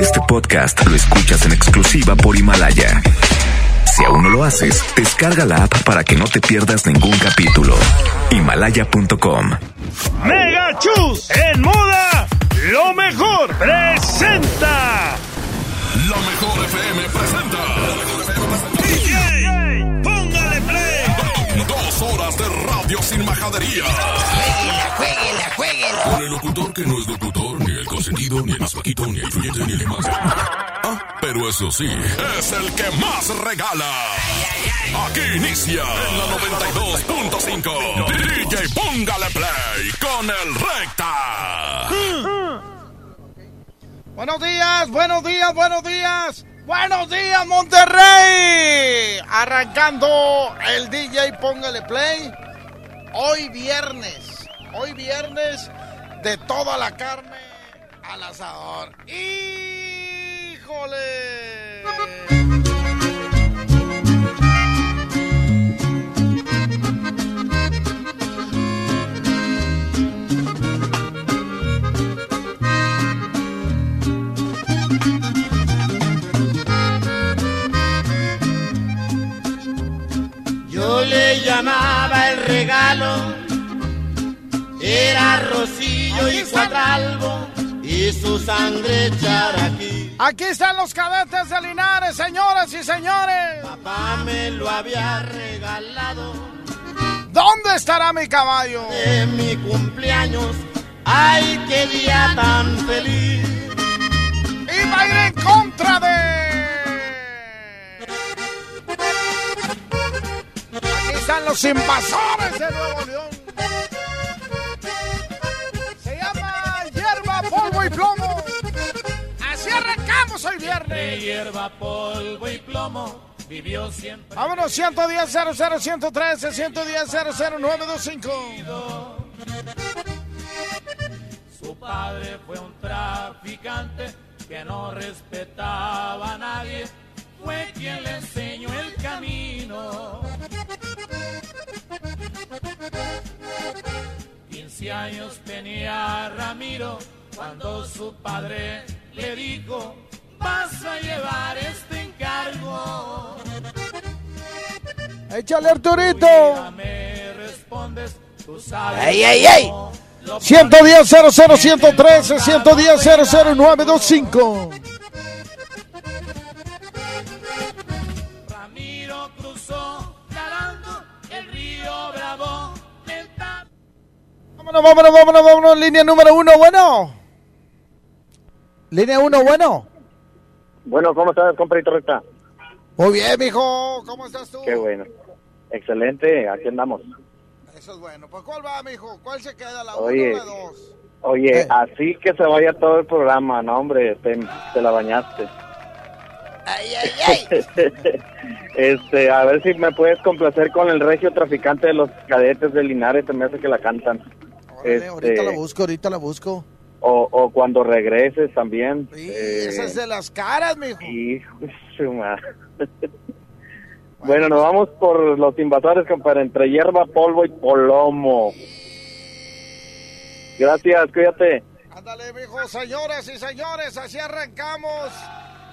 Este podcast lo escuchas en exclusiva por Himalaya. Si aún no lo haces, descarga la app para que no te pierdas ningún capítulo. Himalaya.com. Mega Chus en moda, lo mejor presenta. La mejor FM presenta. Sin majadería. Jueguela, jueguela, jueguela. Con el locutor que no es locutor, ni el consentido, ni el más vaquito, ni el influyente, ni el más. Ah, pero eso sí, es el que más regala. Aquí inicia en la 92.5. DJ Póngale Play con el Recta. Buenos días, buenos días, buenos días. Buenos días, Monterrey. Arrancando el DJ Póngale Play. Hoy viernes. Hoy viernes de toda la carne al asador. ¡Híjole! Le llamaba el regalo, era Rosillo y Cuatralbo y su sangre aquí. Aquí están los cadetes de Linares, señoras y señores. Papá me lo había regalado ¿Dónde estará mi caballo? de mi cumpleaños. Ay, qué día tan feliz. Iba a ir en contra de. Están los invasores de Nuevo León. Se llama hierba, polvo y plomo. Así arrancamos hoy viernes. hierba, polvo y plomo, vivió siempre. Vámonos, 110 00 113 110 00925. Su padre fue un traficante que no respetaba a nadie. Fue quien le enseñó el camino. 15 años tenía Ramiro cuando su padre le dijo, vas a llevar este encargo. Échale, Arturito. Me respondes, tú sabes. ¡Ey, ey, ey! cómo lo 110 00 113 110 00925. Vámonos, vámonos, vámonos, vámonos. Línea número uno, bueno. Línea uno, bueno. Bueno, ¿cómo estás, compadrito recta? Muy bien, mijo. ¿Cómo estás tú? Qué bueno. Excelente, aquí andamos. Eso es bueno. Pues, ¿cuál va, mijo? ¿Cuál se queda? ¿La Oye. uno o la dos? Oye, Eh. así que se vaya todo el programa, no, hombre, te, te la bañaste. ¡Ay, ay, ay! este, a ver si me puedes complacer con el regio traficante de los cadetes de Linares, me hace que la cantan. Órale, Este- ahorita la busco, ahorita la busco. O, o cuando regreses también. Sí, Eh, esa es de las caras, mijo. Hijo su madre. Bueno, nos vamos por los invasores, compadre, entre hierba, polvo y polomo. Gracias, cuídate. Ándale, mijo, señoras y señores, así arrancamos.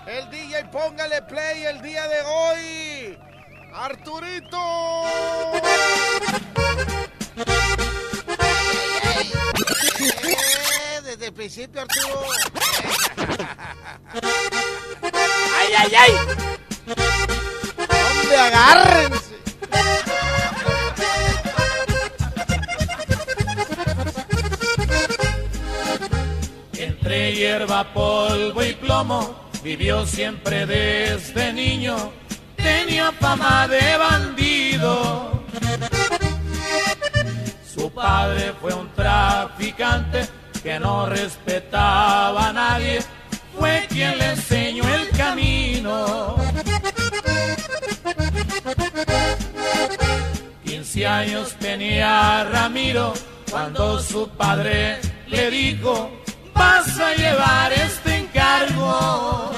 El DJ Póngale Play el día de hoy. Arturito. Arturo. ¡Ay, ay, ay! ¡Hombre, agárrense! Entre hierba, polvo y plomo, vivió siempre desde niño. Tenía fama de bandido. Su padre fue un traficante que no respetaba a nadie. Fue quien le enseñó el camino. 15 años tenía Ramiro cuando su padre le dijo, vas a llevar este encargo.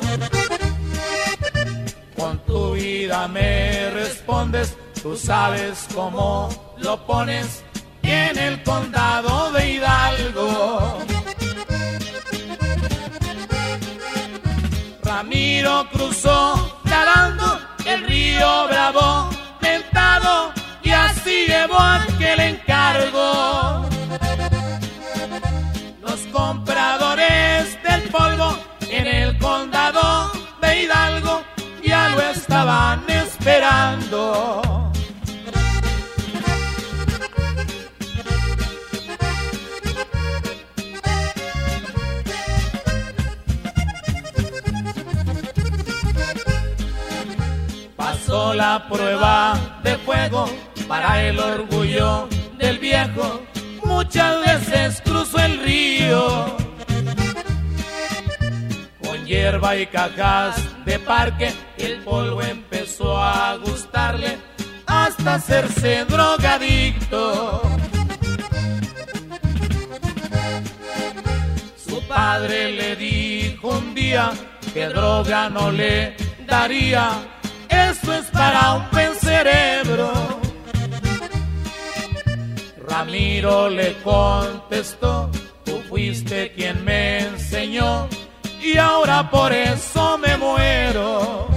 Con tu vida me respondes, tú sabes cómo lo pones en el condado de Hidalgo. Ramiro cruzó nadando el río Bravo, tentado y así llevó aquel encargo. Los compradores del polvo en el condado de Hidalgo ya lo estaban esperando. La prueba de fuego para el orgullo del viejo. Muchas veces cruzó el río con hierba y cajas de parque. El polvo empezó a gustarle hasta hacerse drogadicto. Su padre le dijo un día que droga no le daría. Para un buen cerebro. Ramiro le contestó, tú fuiste quien me enseñó y ahora por eso me muero.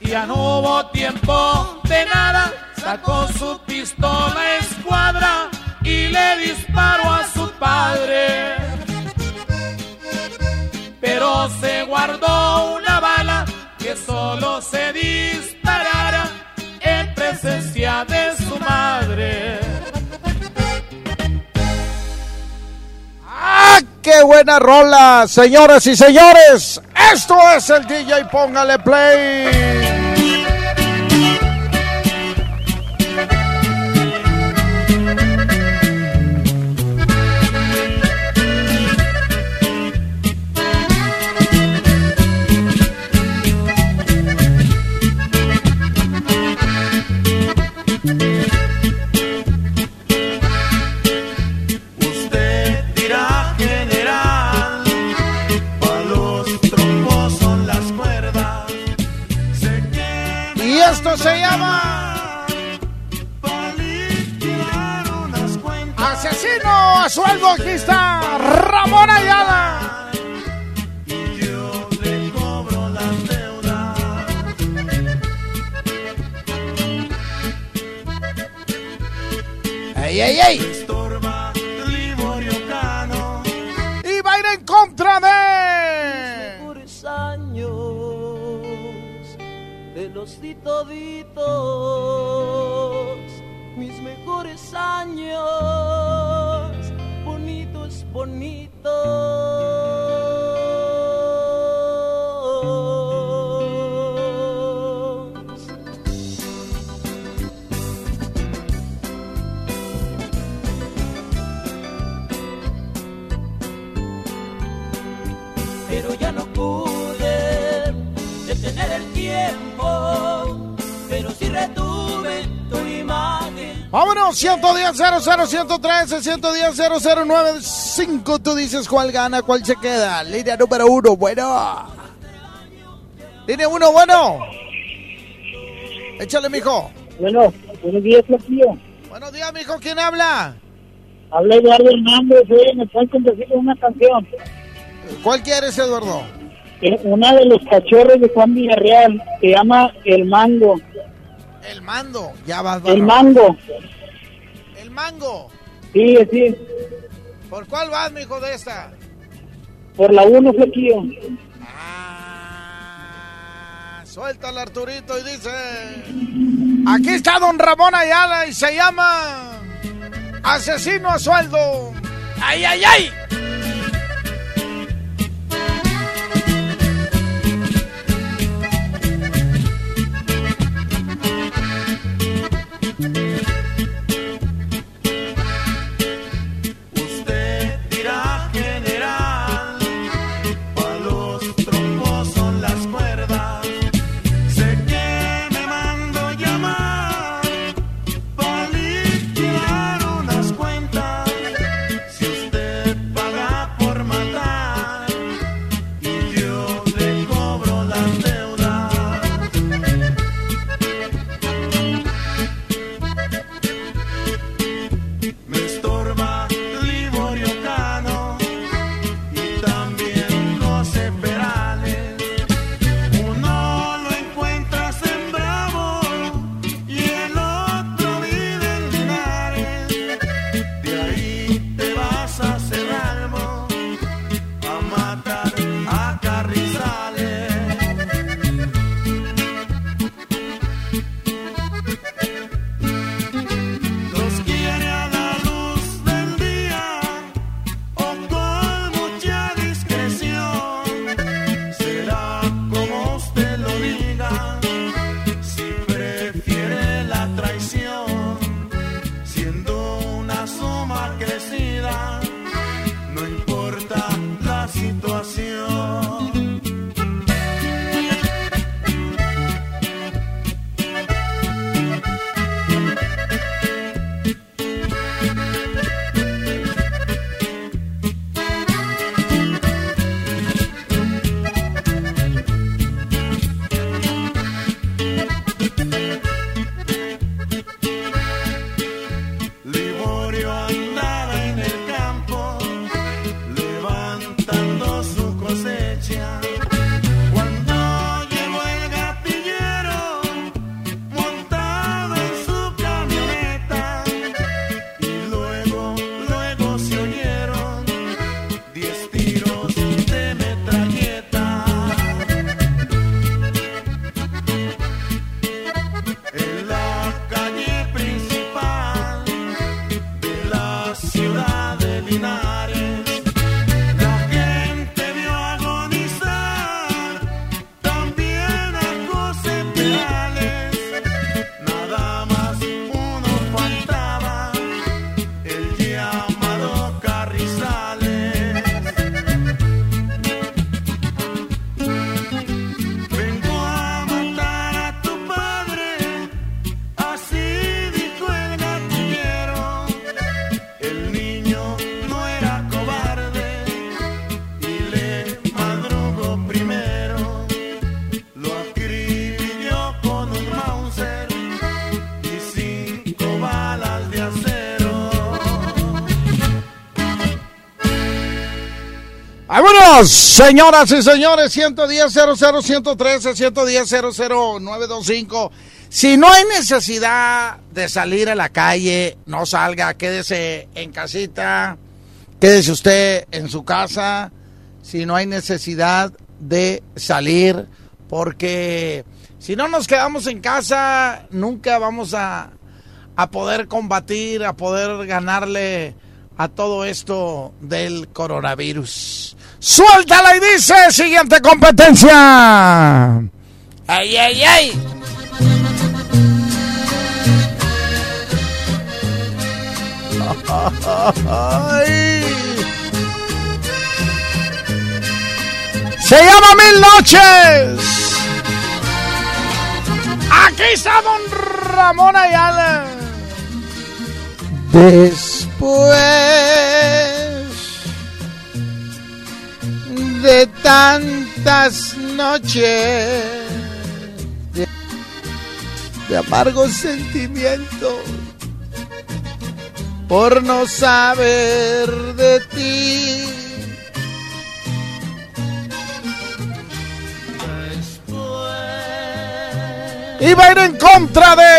Ya no hubo tiempo de nada, sacó su pistola escuadra y le disparó a su padre. Se guardó una bala que solo se disparara en presencia de su madre. ¡Ah, qué buena rola! Señoras y señores, esto es el DJ Póngale Play. A sueldo. Aquí está Ramón Ayala. Yo le cobro las deudas. ¡Ey, ey, ey! Y va a ir en contra de. mejores años te los di 1-110-00-113-110-009-5. Tú dices cuál gana, cuál se queda. Línea número uno, bueno. Línea uno, bueno. Échale, mijo. Bueno, buenos días, Platillo. Buenos días, mijo. ¿Quién habla? Habla Eduardo Hernández. Oye, me están complaciendo una canción. ¿Cuál quieres, Eduardo? Eh, una de los cachorros de Juan Villarreal. Se llama El Mango. El Mando. Ya vas, El Mango mango. sí, sí, ¿Por cuál vas, mijo, de esta? por la 1, Flaquillo. Ah, suéltala, Arturito, y dice... Aquí está don Ramón Ayala y se llama... Asesino a sueldo. ¡Ay, ay, ay! Señoras y señores, 110 00 113 110 00 925. Si no hay necesidad de salir a la calle, no salga, quédese en casita, quédese usted en su casa. Si no hay necesidad de salir, porque si no nos quedamos en casa, nunca vamos a, a poder combatir, a poder ganarle a todo esto del coronavirus. Suéltala y dice, siguiente competencia. Ay, ay, ay. Ay. Se llama Mil Noches. Aquí está Don Ramón Ayala. Después de tantas noches de, de amargos sentimientos por no saber de ti. Iba a ir en contra de...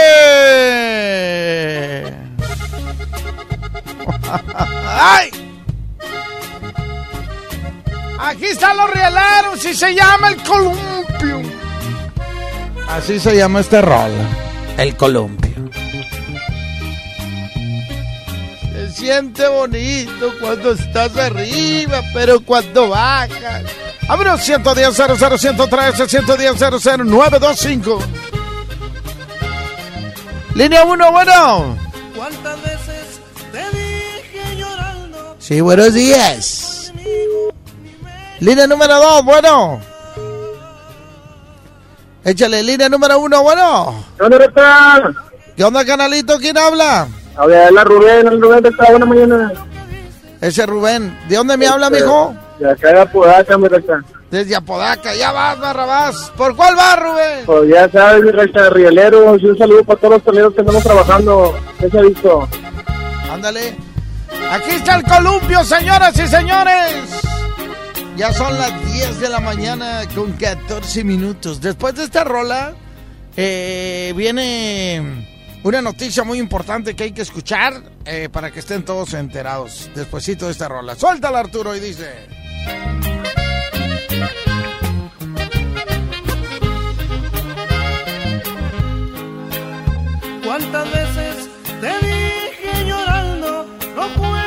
¡Ay! Aquí están los rieleros y se llama el columpio. Así se llama este rol. El columpio. Se siente bonito cuando estás arriba, pero cuando bajas. Vámonos, 110 00 113 110 00 925. Línea 1, bueno. ¿Cuántas veces te dije llorando? Sí, buenos días. Línea número 2, bueno. Échale, línea número 1, bueno. ¿Dónde está? ¿Qué onda, canalito? ¿Quién habla? Habla Rubén, el Rubén está buena mañana. Ese Rubén. ¿De dónde me habla, mijo? De acá de Apodaca, mi recta. Desde Apodaca. Ya vas, Barrabás. ¿Por cuál vas, Rubén? Pues ya sabes, mi recta, rieleros. Y un saludo para todos los toleros que andamos trabajando. ¿Qué se ha visto? Ándale. Aquí está el columpio, señoras y señores. Ya son las 10 de la mañana con 14 minutos. Después de esta rola, eh, viene una noticia muy importante que hay que escuchar eh, para que estén todos enterados. Despuésito de esta rola. Suéltala, Arturo, y dice... ¿Cuántas veces te dije llorando? No juegues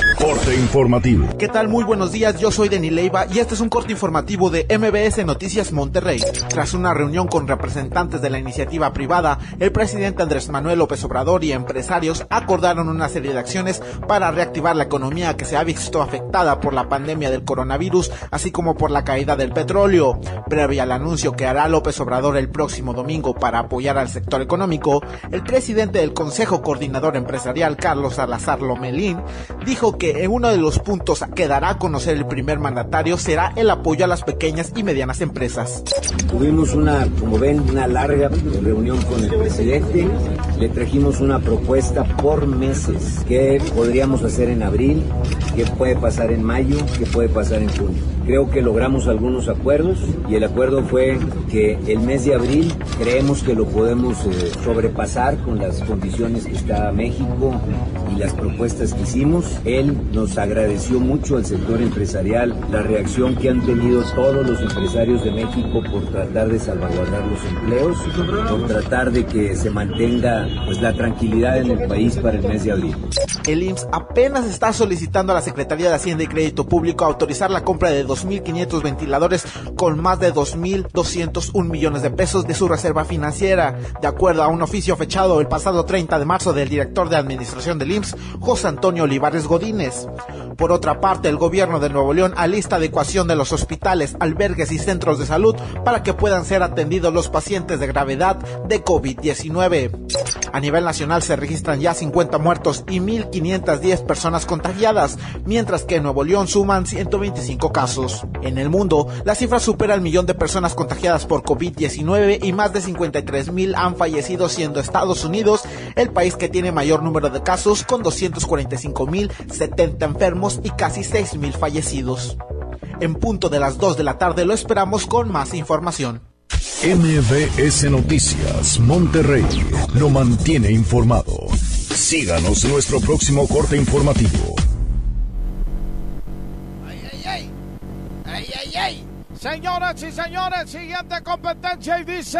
Informativo. ¿Qué tal? Muy buenos días, yo soy Denis Leiva y este es un corte informativo de MBS Noticias Monterrey. Tras una reunión con representantes de la iniciativa privada, el presidente Andrés Manuel López Obrador y empresarios acordaron una serie de acciones para reactivar la economía que se ha visto afectada por la pandemia del coronavirus, así como por la caída del petróleo. Previo al anuncio que hará López Obrador el próximo domingo para apoyar al sector económico, el presidente del Consejo Coordinador Empresarial, Carlos Salazar Lomelín, dijo que en uno de los puntos que dará a conocer el primer mandatario será el apoyo a las pequeñas y medianas empresas. Tuvimos una, como ven, una larga reunión con el presidente. Le trajimos una propuesta por meses. ¿Qué podríamos hacer en abril? ¿Qué puede pasar en mayo? ¿Qué puede pasar en junio? Creo que logramos algunos acuerdos y el acuerdo fue que el mes de abril creemos que lo podemos eh, sobrepasar con las condiciones que está México y las propuestas que hicimos. Él agradeció mucho al sector empresarial la reacción que han tenido todos los empresarios de México por tratar de salvaguardar los empleos, por tratar de que se mantenga pues, la tranquilidad en el país para el mes de abril. El IMSS apenas está solicitando a la Secretaría de Hacienda y Crédito Público autorizar la compra de 2.500 ventiladores con más de 2.201 millones de pesos de su reserva financiera, de acuerdo a un oficio fechado el pasado 30 de marzo del director de Administración del IMSS, José Antonio Olivares Godínez. Yeah. Por otra parte, el gobierno de Nuevo León alista adecuación de los hospitales, albergues y centros de salud para que puedan ser atendidos los pacientes de gravedad de COVID-19. A nivel nacional se registran ya 50 muertos y 1.510 personas contagiadas, mientras que en Nuevo León suman 125 casos. En el mundo, la cifra supera el millón de personas contagiadas por COVID-19 y más de 53.000 han fallecido siendo Estados Unidos el país que tiene mayor número de casos con 245.070 enfermos y casi 6.000 fallecidos. En punto de las 2 de la tarde lo esperamos con más información. MBS Noticias, Monterrey. Lo mantiene informado. Síganos en nuestro próximo corte informativo. ¡Ay, ay! ¡Ay, ay, ay! Señoras y señores, siguiente competencia y dice...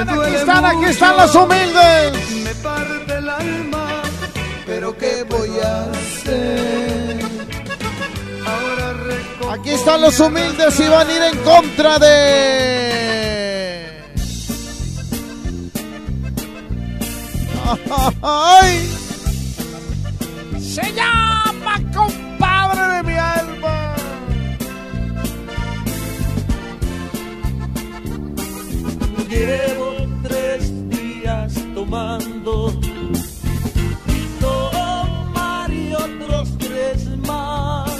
están, aquí están, aquí están los humildes. Me parte el alma, pero voy a hacer? Aquí están los humildes y van a ir en contra de. ¡Ay! Se llama tomando y tomar y otros tres más.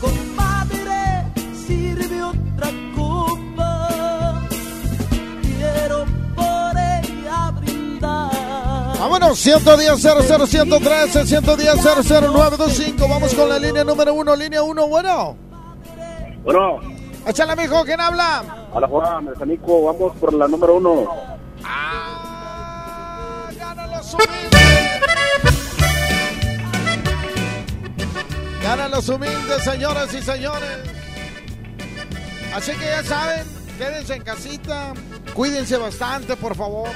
Compadre, sirve otra copa. Quiero por ella brindar. Vámonos, 110 00 113 110 00925. Vamos con la línea número uno, línea uno, bueno. Bueno, Échale, amigo, ¿quién habla? hola Juan, el Sanico, vamos por la número uno. Los humildes, señoras y señores. Así que ya saben, quédense en casita. Cuídense bastante, por favor.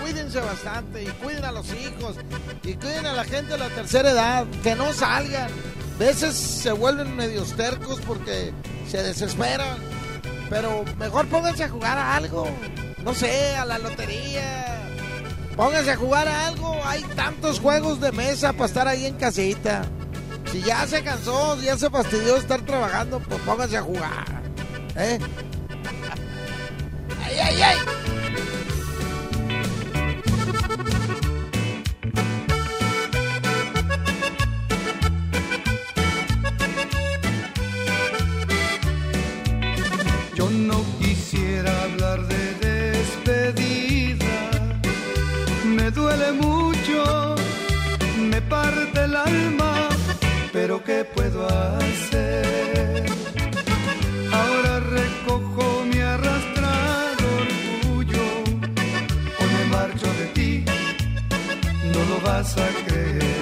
Cuídense bastante y cuiden a los hijos y cuiden a la gente de la tercera edad. Que no salgan. A veces se vuelven medios tercos porque se desesperan. Pero mejor pónganse a jugar a algo. No sé, a la lotería. Pónganse a jugar a algo. Hay tantos juegos de mesa para estar ahí en casita. Si ya se cansó, ya se fastidió de estar trabajando, pues pónganse a jugar. ¿Eh? ¡Ay, ay, ay! Yo no quisiera hablar de despedida, me duele mucho, me parte el alma, pero ¿qué puedo hacer? Ahora recojo mi arrastrado orgullo, o me marcho de ti, no lo vas a creer.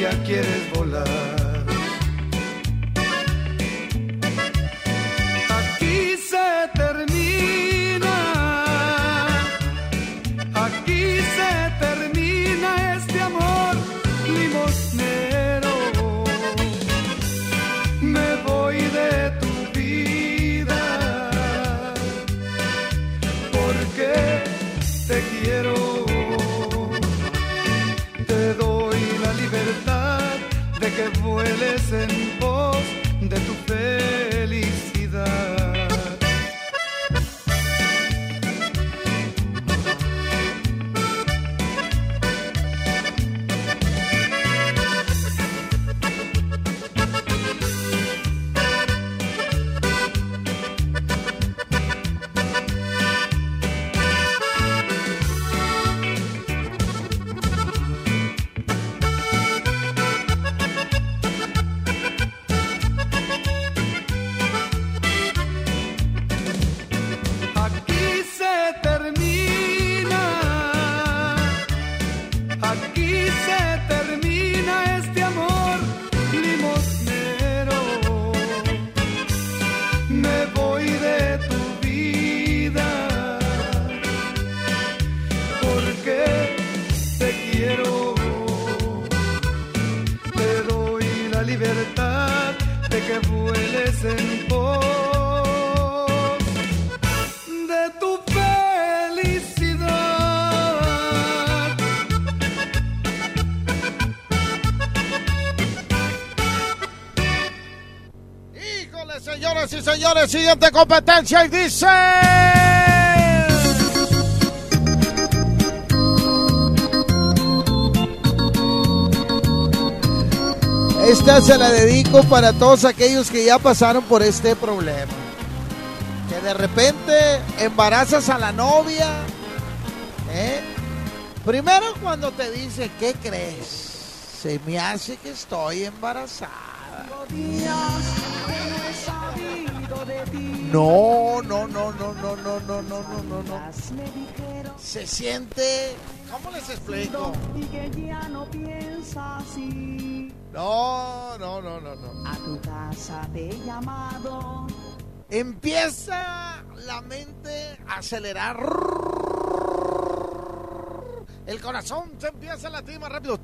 Ya quieres volar. Que vueles en pos de tu felicidad. Híjole, señoras y señores, siguiente competencia y dice... Esta se la dedico para todos aquellos que ya pasaron por este problema. Que de repente embarazas a la novia. ¿eh? Primero cuando te dice, ¿qué crees? Se me hace que estoy embarazada. No, no, no, no, no, no, no, no, no, no, no. Se siente. ¿Cómo les explico? Y que ya no piensa así. No, no, no, no, no. A tu casa te he llamado. Empieza la mente a acelerar. El corazón se empieza a latir más rápido.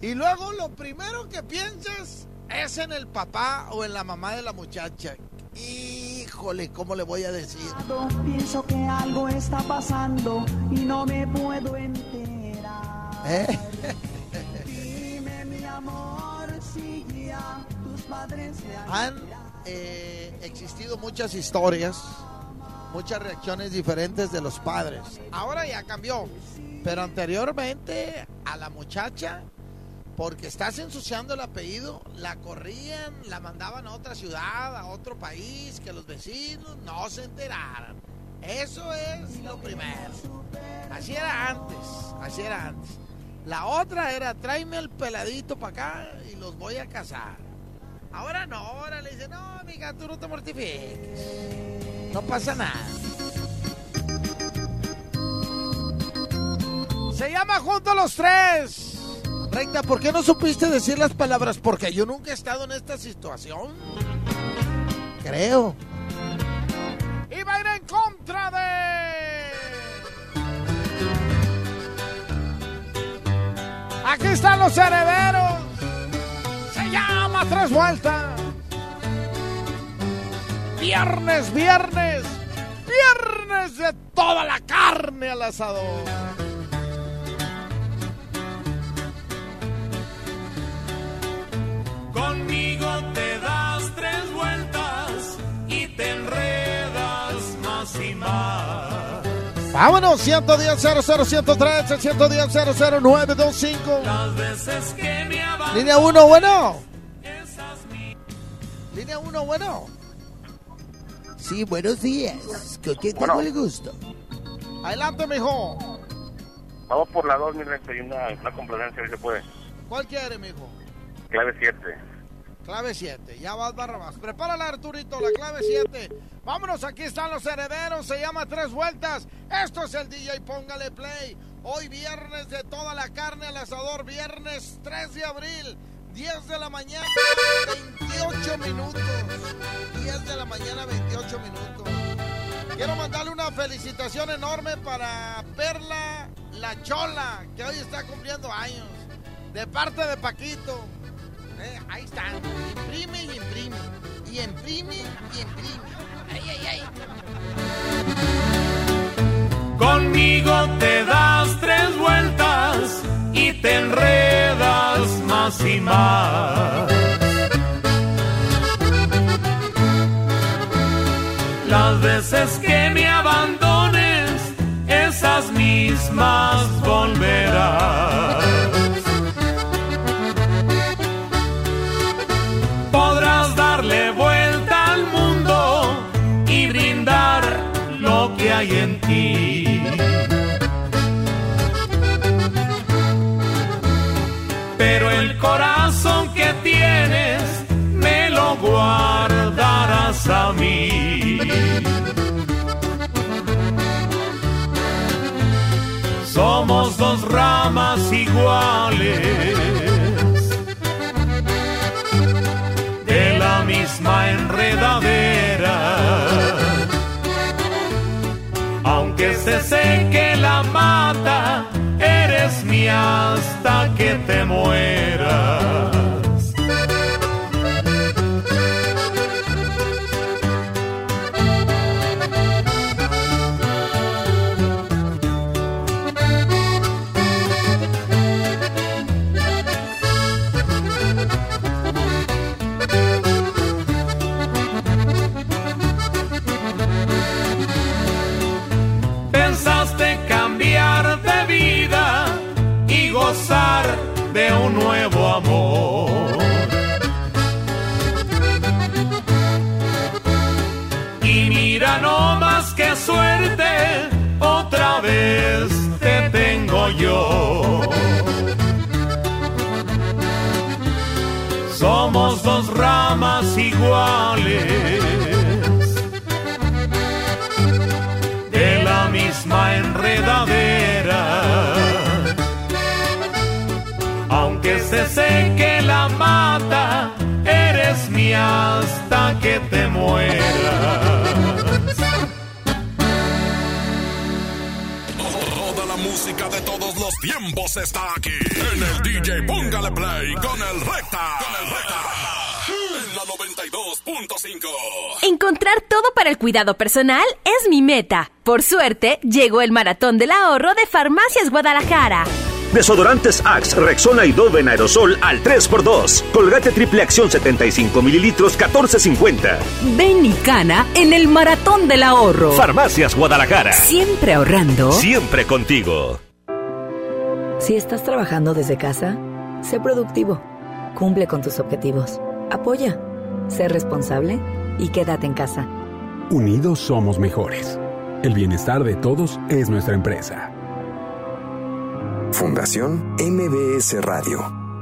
Y luego lo primero que piensas es en el papá o en la mamá de la muchacha. Híjole, ¿cómo le voy a decir? Pienso que algo está pasando y no me puedo enterar. ¿Eh? Han eh, existido muchas historias, muchas reacciones diferentes de los padres. Ahora ya cambió, pero anteriormente a la muchacha, porque estás ensuciando el apellido, la corrían, la mandaban a otra ciudad, a otro país, que los vecinos no se enteraran. Eso es lo primero. Así era antes, así era antes. La otra era tráeme el peladito para acá y los voy a casar. Ahora no, ahora le dicen, no, amiga, tú no te mortifiques. No pasa nada. Se llama Juntos los Tres. Recta, ¿por qué no supiste decir las palabras? Porque yo nunca he estado en esta situación. Creo. Y va a ir en contra de... Aquí están los herederos. Tres Vueltas. Viernes, viernes, viernes de toda la carne al asador. Conmigo te das tres vueltas y te enredas más y más. Vámonos, 110 00 113 110 00 925. Las veces que me. Línea 1, bueno. Línea 1, bueno. Sí, buenos días. ¿Con quién Bueno. el gusto? Adelante, mijo. Vamos por la 2, mi recta, y una, una complacencia, si se puede. ¿Cuál quiere, mijo? Clave 7. Clave 7, ya vas Barrabás. Prepárala, Arturito, la clave 7. Vámonos, aquí están los herederos, se llama Tres Vueltas. Esto es el DJ, póngale play. Hoy viernes de toda la carne al asador, viernes 3 de abril, 10 de la mañana, 28 minutos. 10 de la mañana, 28 minutos. Quiero mandarle una felicitación enorme para Perla La Chola, que hoy está cumpliendo años. De parte de Paquito. Eh, ahí está. Imprime y imprime. Y imprime y imprime. Ay, ay, ay. Conmigo te das tres vueltas y te enredas más y más. Las veces que me abandones, esas mismas volverás. Podrás darle vuelta al mundo y brindar lo que hay en ti. A mí. Somos dos ramas iguales de la misma enredadera. Aunque se seque la mata, eres mi hasta que te mueras. Iguales de la misma enredadera. Aunque se seque la mata, eres mía hasta que te mueras. Toda la música de todos los tiempos está aquí. En el DJ Póngale Play. Con el Recta. En la 92.5. Encontrar todo para el cuidado personal es mi meta. Por suerte, llegó el maratón del ahorro de Farmacias Guadalajara. Desodorantes Axe, Rexona y Dove en aerosol al 3x2. Colgate triple acción 75 mililitros 14.50. Ven y cana en el maratón del ahorro. Farmacias Guadalajara. Siempre ahorrando. Siempre contigo. Si estás trabajando desde casa, sé productivo. Cumple con tus objetivos. Apoya. Sé responsable y quédate en casa. Unidos somos mejores. El bienestar de todos es nuestra empresa. Fundación MBS Radio.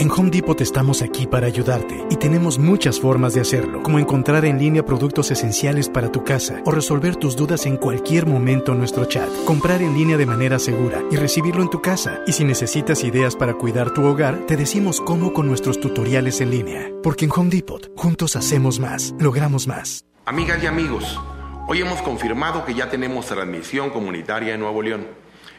En Home Depot estamos aquí para ayudarte y tenemos muchas formas de hacerlo, como encontrar en línea productos esenciales para tu casa o resolver tus dudas en cualquier momento en nuestro chat, comprar en línea de manera segura y recibirlo en tu casa. Y si necesitas ideas para cuidar tu hogar, te decimos cómo con nuestros tutoriales en línea. Porque en Home Depot, juntos hacemos más, logramos más. Amigas y amigos, hoy hemos confirmado que ya tenemos transmisión comunitaria en Nuevo León.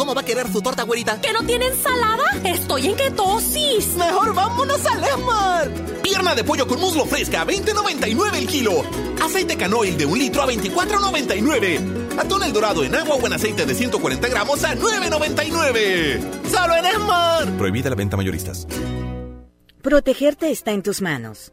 ¿Cómo va a querer su torta, güerita? ¿Que no tiene ensalada? Estoy en ketosis. Mejor vámonos al Esmar. Pierna de pollo con muslo fresca a 20.99 el kilo. Aceite canoil de un litro a 24.99. Atún el dorado en agua o en aceite de 140 gramos a 9.99. ¡Solo en Esmar! Prohibida la venta mayoristas. Protegerte está en tus manos.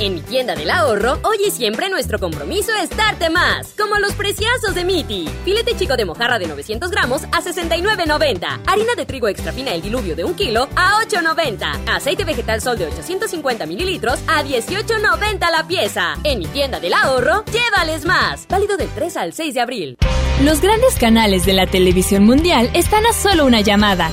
En mi tienda del ahorro, hoy y siempre nuestro compromiso es darte más. Como los preciazos de Miti. Filete chico de mojarra de 900 gramos a 69.90. Harina de trigo extra fina el diluvio de un kilo a 8.90. Aceite vegetal sol de 850 mililitros a 18.90 la pieza. En mi tienda del ahorro, llévales más. Válido del 3 al 6 de abril. Los grandes canales de la televisión mundial están a solo una llamada.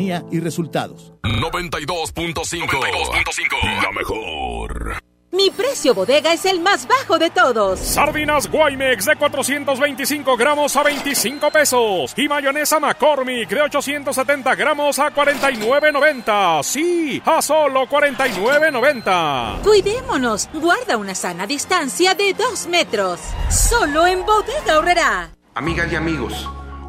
y resultados. 92.5. La mejor. Mi precio bodega es el más bajo de todos. Sardinas Guaymex de 425 gramos a 25 pesos. Y mayonesa McCormick de 870 gramos a 49.90. Sí, a solo 49.90. Cuidémonos. Guarda una sana distancia de 2 metros. Solo en bodega horrera. Amigas y amigos.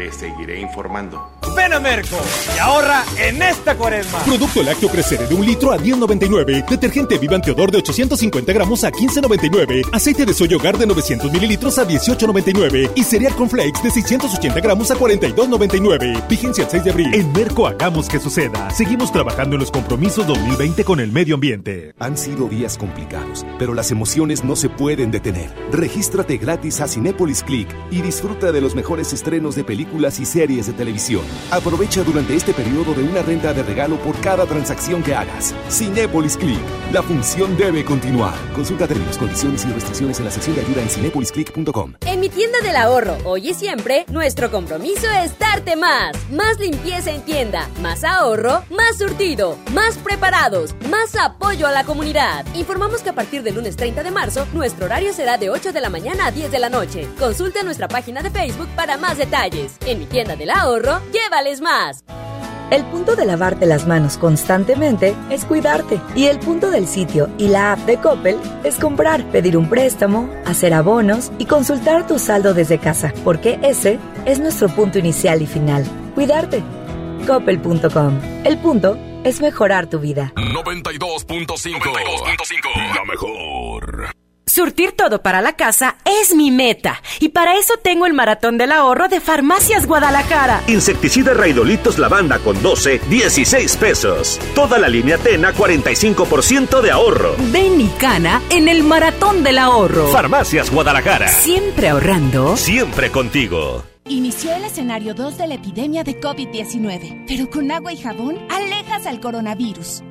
Les seguiré informando. Ven a Merco y ahorra en esta cuaresma. Producto lácteo crecer de un litro a 10.99. Detergente Vivan Teodor de 850 gramos a 15.99. Aceite de soya hogar de 900 mililitros a 18.99. Y cereal con flakes de 680 gramos a 42.99. Vigencia el 6 de abril. En Merco hagamos que suceda. Seguimos trabajando en los compromisos 2020 con el medio ambiente. Han sido días complicados, pero las emociones no se pueden detener. Regístrate gratis a Cinépolis Click y disfruta de los mejores estrenos de películas y series de televisión. Aprovecha durante este periodo de una renta de regalo por cada transacción que hagas. Cinepolis Click. La función debe continuar. Consulta términos, condiciones y restricciones en la sección de ayuda en cinepolisclick.com. En mi tienda del ahorro, hoy y siempre, nuestro compromiso es darte más. Más limpieza en tienda, más ahorro, más surtido, más preparados, más apoyo a la comunidad. Informamos que a partir del lunes 30 de marzo, nuestro horario será de 8 de la mañana a 10 de la noche. Consulta nuestra página de Facebook para más detalles. En mi tienda del ahorro, llévales más. El punto de lavarte las manos constantemente es cuidarte. Y el punto del sitio y la app de Coppel es comprar, pedir un préstamo, hacer abonos y consultar tu saldo desde casa, porque ese es nuestro punto inicial y final. Cuidarte. Coppel.com. El punto es mejorar tu vida. 92.5. La mejor. Surtir todo para la casa es mi meta. Y para eso tengo el maratón del ahorro de Farmacias Guadalajara. Insecticida Raidolitos Lavanda con 12, 16 pesos. Toda la línea Tena, 45% de ahorro. Ven y cana en el maratón del ahorro. Farmacias Guadalajara. Siempre ahorrando. Siempre contigo. Inició el escenario 2 de la epidemia de COVID-19, pero con agua y jabón alejas al coronavirus.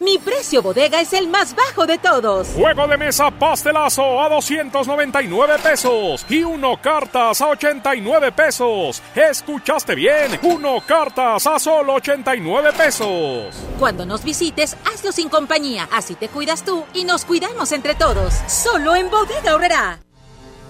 Mi precio bodega es el más bajo de todos. Juego de mesa pastelazo a 299 pesos y uno cartas a 89 pesos. ¿Escuchaste bien? Uno cartas a solo 89 pesos. Cuando nos visites, hazlo sin compañía. Así te cuidas tú y nos cuidamos entre todos. Solo en Bodega Horrera.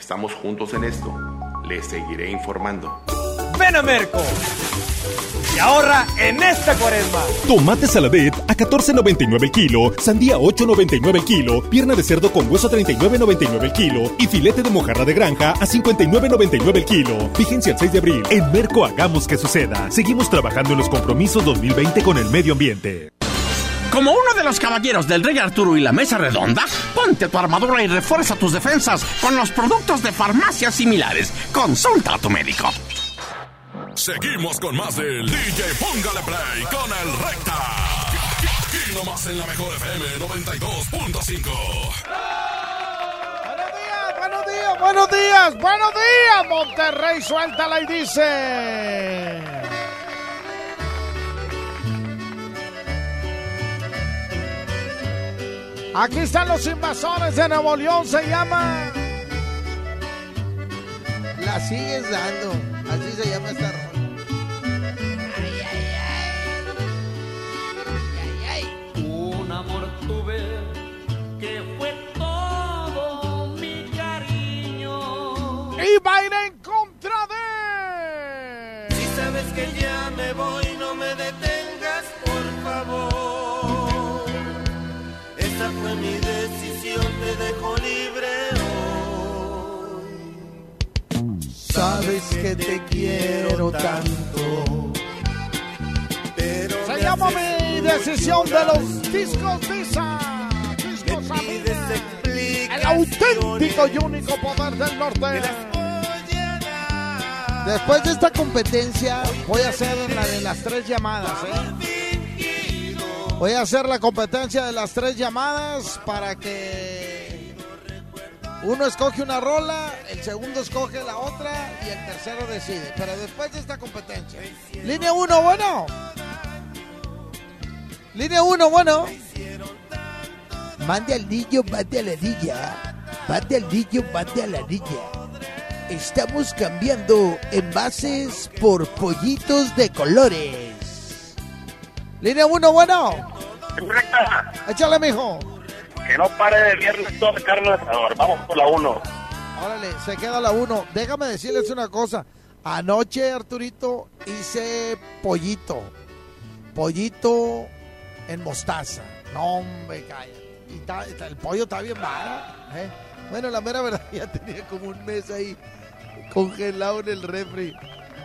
Estamos juntos en esto. Les seguiré informando. Ven a Merco y ahorra en esta cuaresma. Tomate saladet a 14.99 el kilo, sandía 8.99 el kilo, pierna de cerdo con hueso 39.99 el kilo y filete de mojarra de granja a 59.99 el kilo. Fíjense al 6 de abril. En Merco hagamos que suceda. Seguimos trabajando en los compromisos 2020 con el medio ambiente. Como uno de los caballeros del Rey Arturo y la Mesa Redonda, ponte tu armadura y refuerza tus defensas con los productos de farmacias similares. Consulta a tu médico. Seguimos con más del DJ Póngale Play con el Recta. Aquí nomás en la mejor FM 92.5. Buenos días, buenos días, buenos días. Monterrey, suéltala y dice. Aquí están los invasores de Nuevo León, se llama. La sigues dando. Así se llama esta rola. Un amor tuve que fue todo mi cariño. Y va a ir en contra de. Si sabes que ya me voy, Sabes que te quiero tanto. Pero Se llama mi decisión de los discos Visa. Discos. El auténtico y único poder del norte. Después de esta competencia, Voy a hacer la de las tres llamadas, ¿eh? Voy a hacer la competencia de las tres llamadas para que uno escoge una rola, el segundo escoge la otra y el tercero decide. Pero después de esta competencia. Línea 1, bueno. Línea 1, bueno. mande al niño, mande a la niña. Mande al niño, mande a la niña. Estamos cambiando envases por pollitos de colores. Línea 1, bueno. Échale, mijo. Que no pare de viernes todo de asador. Vamos por la 1. Órale, se queda la 1. Déjame decirles una cosa. Anoche, Arturito, hice pollito. Pollito en mostaza. No, hombre, cállate. Y el pollo está bien malo. ¿eh? Bueno, la mera verdad, ya tenía como un mes ahí congelado en el refri.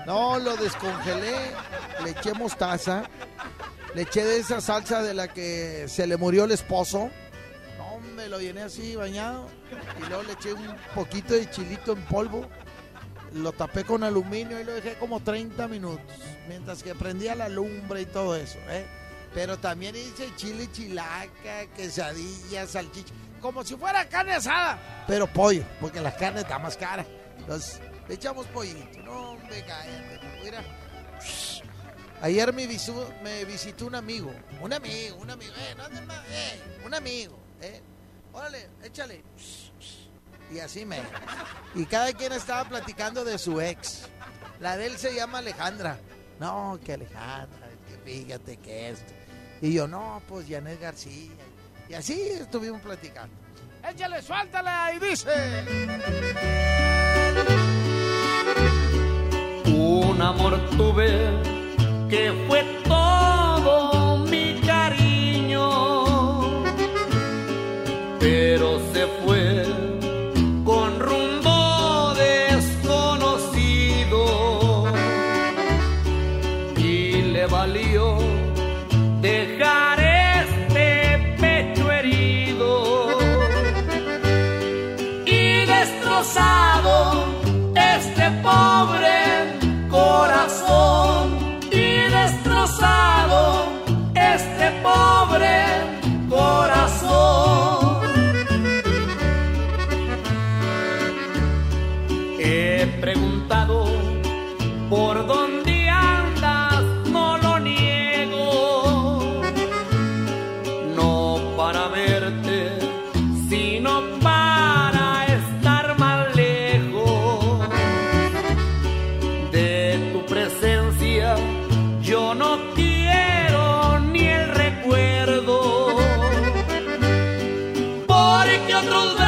No, lo descongelé, le eché mostaza, le eché de esa salsa de la que se le murió el esposo. Me lo llené así, bañado. Y luego le eché un poquito de chilito en polvo. Lo tapé con aluminio y lo dejé como 30 minutos. Mientras que prendía la lumbre y todo eso, ¿eh? Pero también hice chile chilaca, quesadilla, salchicha. Como si fuera carne asada. Pero pollo, porque la carne está más cara. Entonces, le echamos pollito. No, hombre, cállate. Mira. Ayer me, visu- me visitó un amigo. Un amigo, un amigo. Eh, no eh, un amigo. Eh. Órale, échale. Y así me. Y cada quien estaba platicando de su ex. La de él se llama Alejandra. No, que Alejandra, que fíjate que esto. Y yo, no, pues Janet García. Y así estuvimos platicando. Échale, suéltala y dice. Un amor tuve que fue todo mi pero se fue porque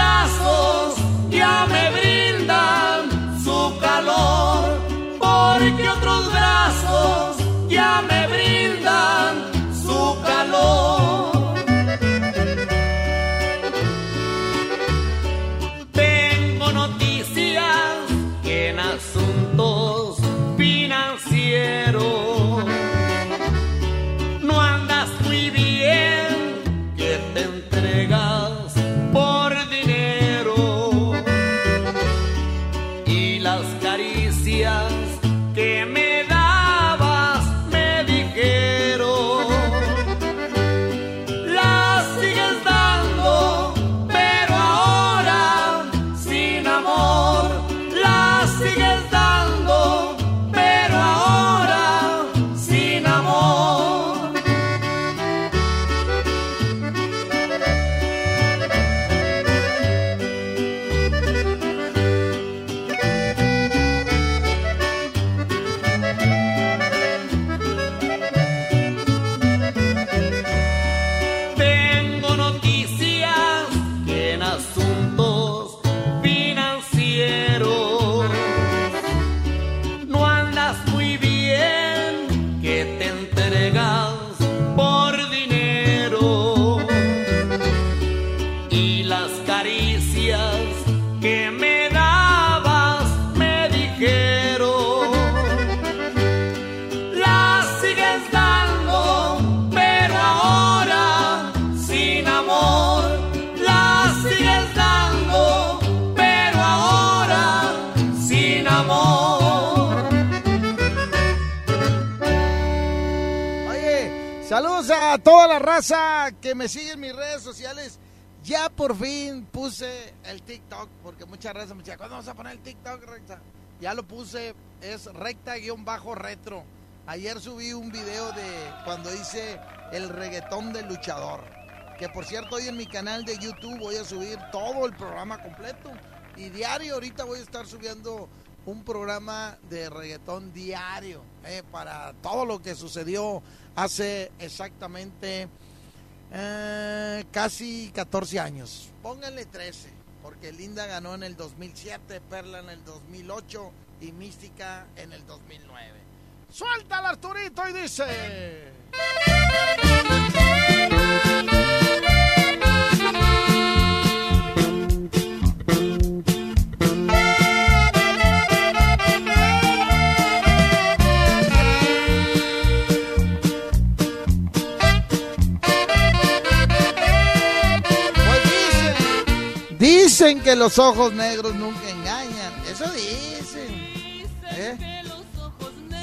saludos a toda la raza que me sigue en mis redes sociales. Ya por fin puse el TikTok, porque mucha raza me decía, ¿cuándo vamos a poner el TikTok, recta? Ya lo puse, es recta-retro. Ayer subí un video de cuando hice el reggaetón del luchador. Que por cierto, hoy en mi canal de YouTube voy a subir todo el programa completo. Y diario, ahorita voy a estar subiendo un programa de reggaetón diario eh, para todo lo que sucedió hace exactamente eh, casi 14 años. Pónganle 13, porque Linda ganó en el 2007, Perla en el 2008 y Mística en el 2009. Suelta al Arturito y dice... dicen, que los ojos negros nunca engañan. Eso dicen. ¿Eh?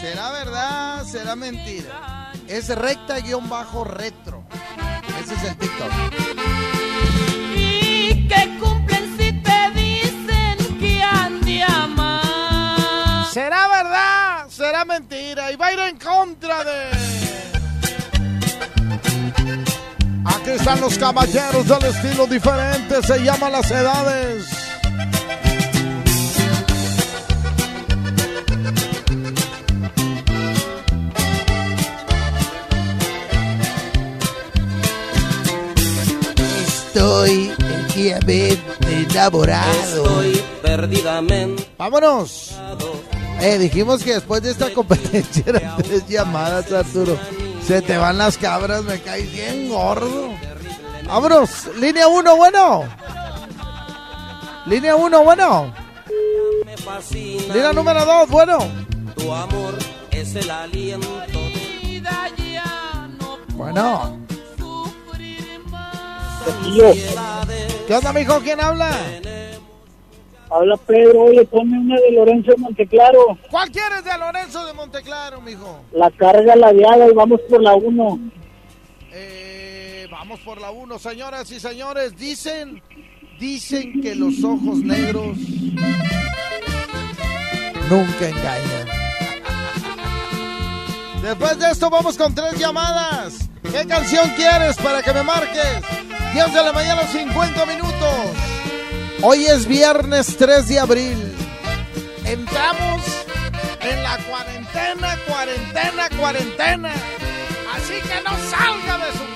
¿Será verdad? ¿Será mentira? Es recta guion bajo retro. Ese es el TikTok. Y que están los caballeros del estilo diferente. Se llama Las Edades. Estoy efectivamente enamorado. Estoy perdidamente. Vámonos. Eh, dijimos que después de esta competencia eran tres llamadas, Arturo. Se te van las cabras, me caes bien gordo. Vámonos. Línea 1, bueno. Línea 1, bueno. Línea número 2, bueno. Tu amor es el aliento de vida ya no Bueno. ¿Qué onda, mijo? ¿Quién habla? Habla Pedro, oye, ponme una de Lorenzo de Monteclaro. ¿Cuál quieres de Lorenzo de Monteclaro, mijo? La carga ladeada y vamos por la 1. Eh, vamos por la 1, señoras y señores. Dicen, dicen que los ojos negros nunca engañan. Después de esto vamos con tres llamadas. ¿Qué canción quieres para que me marques? 10 de la mañana, 50 minutos. Hoy es viernes 3 de abril. Entramos en la cuarentena, cuarentena, cuarentena. Así que no salga de su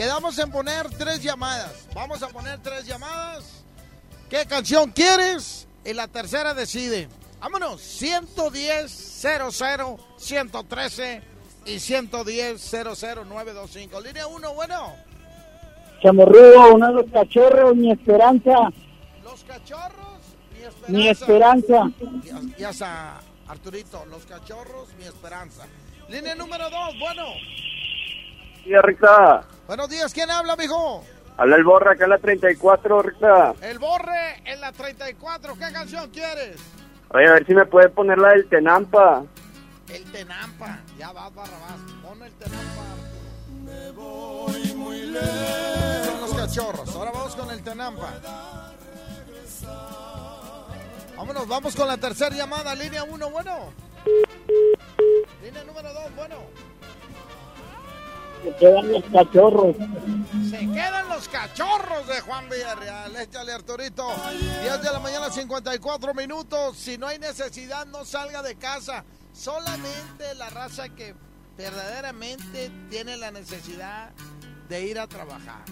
Quedamos en poner tres llamadas. Vamos a poner tres llamadas. ¿Qué canción quieres? Y la tercera decide. Vámonos, 110 00 113 y 110 00925. Línea 1, bueno. Chamorrudo, uno de los cachorros, mi esperanza. Los cachorros, mi esperanza. Mi esperanza. Ya, ya está, Arturito, los cachorros, mi esperanza. Línea número 2, bueno. Sí, Rita. Buenos días, ¿quién habla, mijo? Habla el borra acá en la 34, Rita. El Borre en la 34, ¿qué canción quieres? Oye, a ver si me puede poner la del Tenampa. El Tenampa, ya va Barrabás, pon el Tenampa. Me voy muy lejos. Son los cachorros, ahora vamos con el Tenampa. Vámonos, vamos con la tercera llamada, línea 1, bueno. Línea número 2, bueno. Se quedan los cachorros. Se quedan los cachorros de Juan Villarreal. Échale, Arturito. 10 de la mañana, 54 minutos. Si no hay necesidad, no salga de casa. Solamente la raza que verdaderamente tiene la necesidad de ir a trabajar.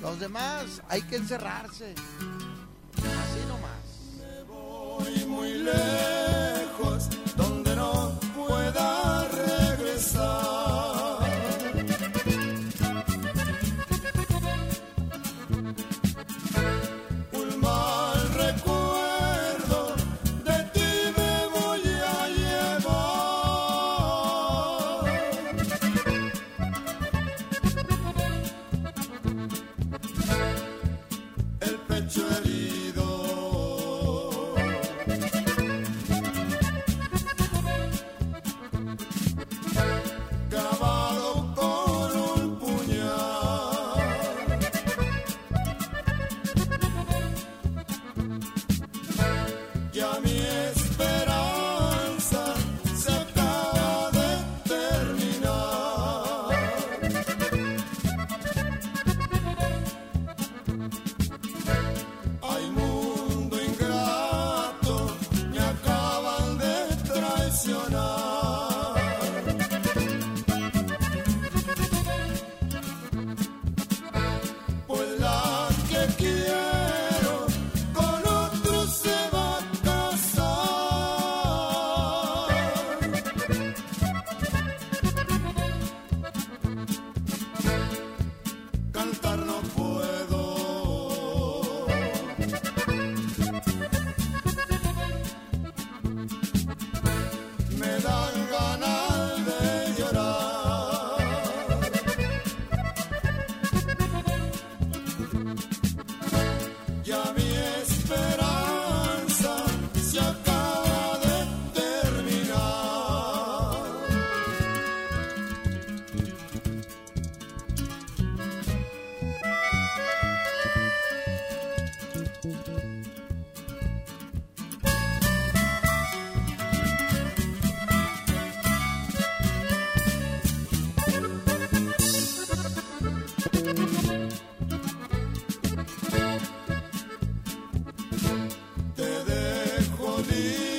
Los demás hay que encerrarse. Así nomás. Voy muy lejos, donde no pueda regresar.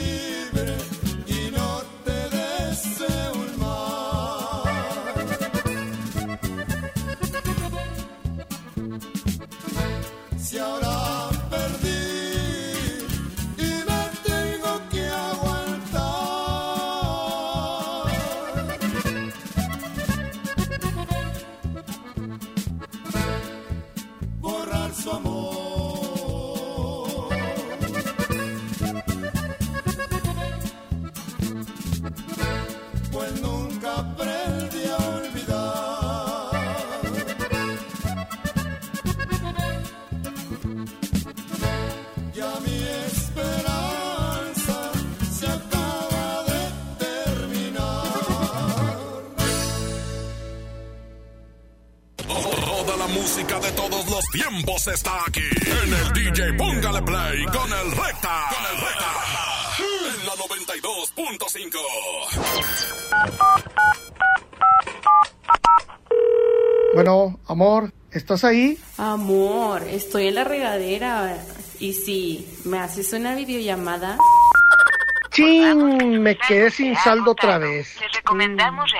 you. Está aquí en el DJ Póngale Play con el Recta. Con el Recta. En la 92.5. Bueno, amor, ¿estás ahí? Amor, estoy en la regadera. Y si me haces una videollamada. Chin, me quedé sin saldo otra vez. Le recomendamos.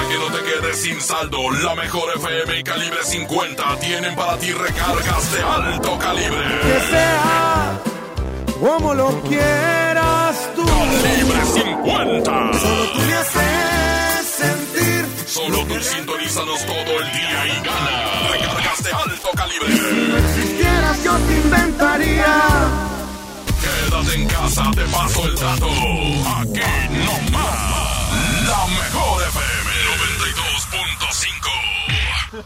Para que no te quedes sin saldo, la mejor FM y calibre 50 tienen para ti recargas de alto calibre. Que sea como lo quieras tú. Calibre 50. Solo tú me haces sentir. Solo tú sintonízanos todo el día y gana. Recargas de alto calibre. Si no existieras, yo te inventaría. Quédate en casa, te paso el dato. Aquí no más. La mejor FM 92.5.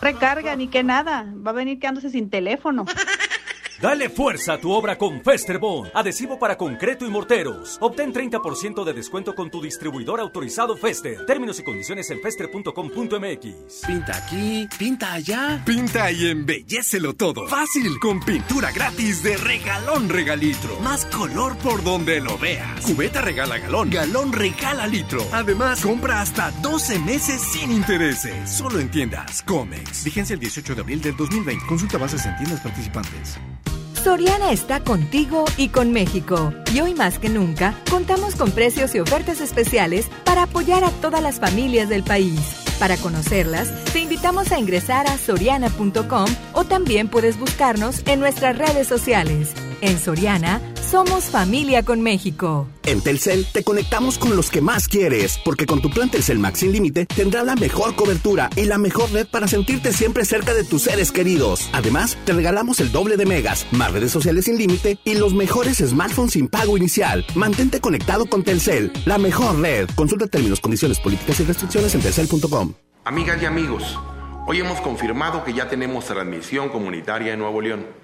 Recarga ni que nada. Va a venir quedándose sin teléfono. Dale fuerza a tu obra con Festerbond, adhesivo para concreto y morteros. Obtén 30% de descuento con tu distribuidor autorizado Fester. Términos y condiciones en fester.com.mx. Pinta aquí, pinta allá. Pinta y embellecelo todo. Fácil, con pintura gratis de regalón regalitro. Más color por donde lo veas. Cubeta regala galón, galón regala litro. Además, compra hasta 12 meses sin intereses. Solo en tiendas Comex. Vigencia el 18 de abril del 2020. Consulta bases en tiendas participantes. Soriana está contigo y con México. Y hoy más que nunca, contamos con precios y ofertas especiales para apoyar a todas las familias del país. Para conocerlas, te invitamos a ingresar a soriana.com o también puedes buscarnos en nuestras redes sociales. En Soriana, somos familia con México. En Telcel te conectamos con los que más quieres, porque con tu plan Telcel Max sin límite tendrás la mejor cobertura y la mejor red para sentirte siempre cerca de tus seres queridos. Además, te regalamos el doble de megas, más redes sociales sin límite y los mejores smartphones sin pago inicial. Mantente conectado con Telcel, la mejor red. Consulta términos, condiciones, políticas y restricciones en telcel.com. Amigas y amigos, hoy hemos confirmado que ya tenemos transmisión comunitaria en Nuevo León.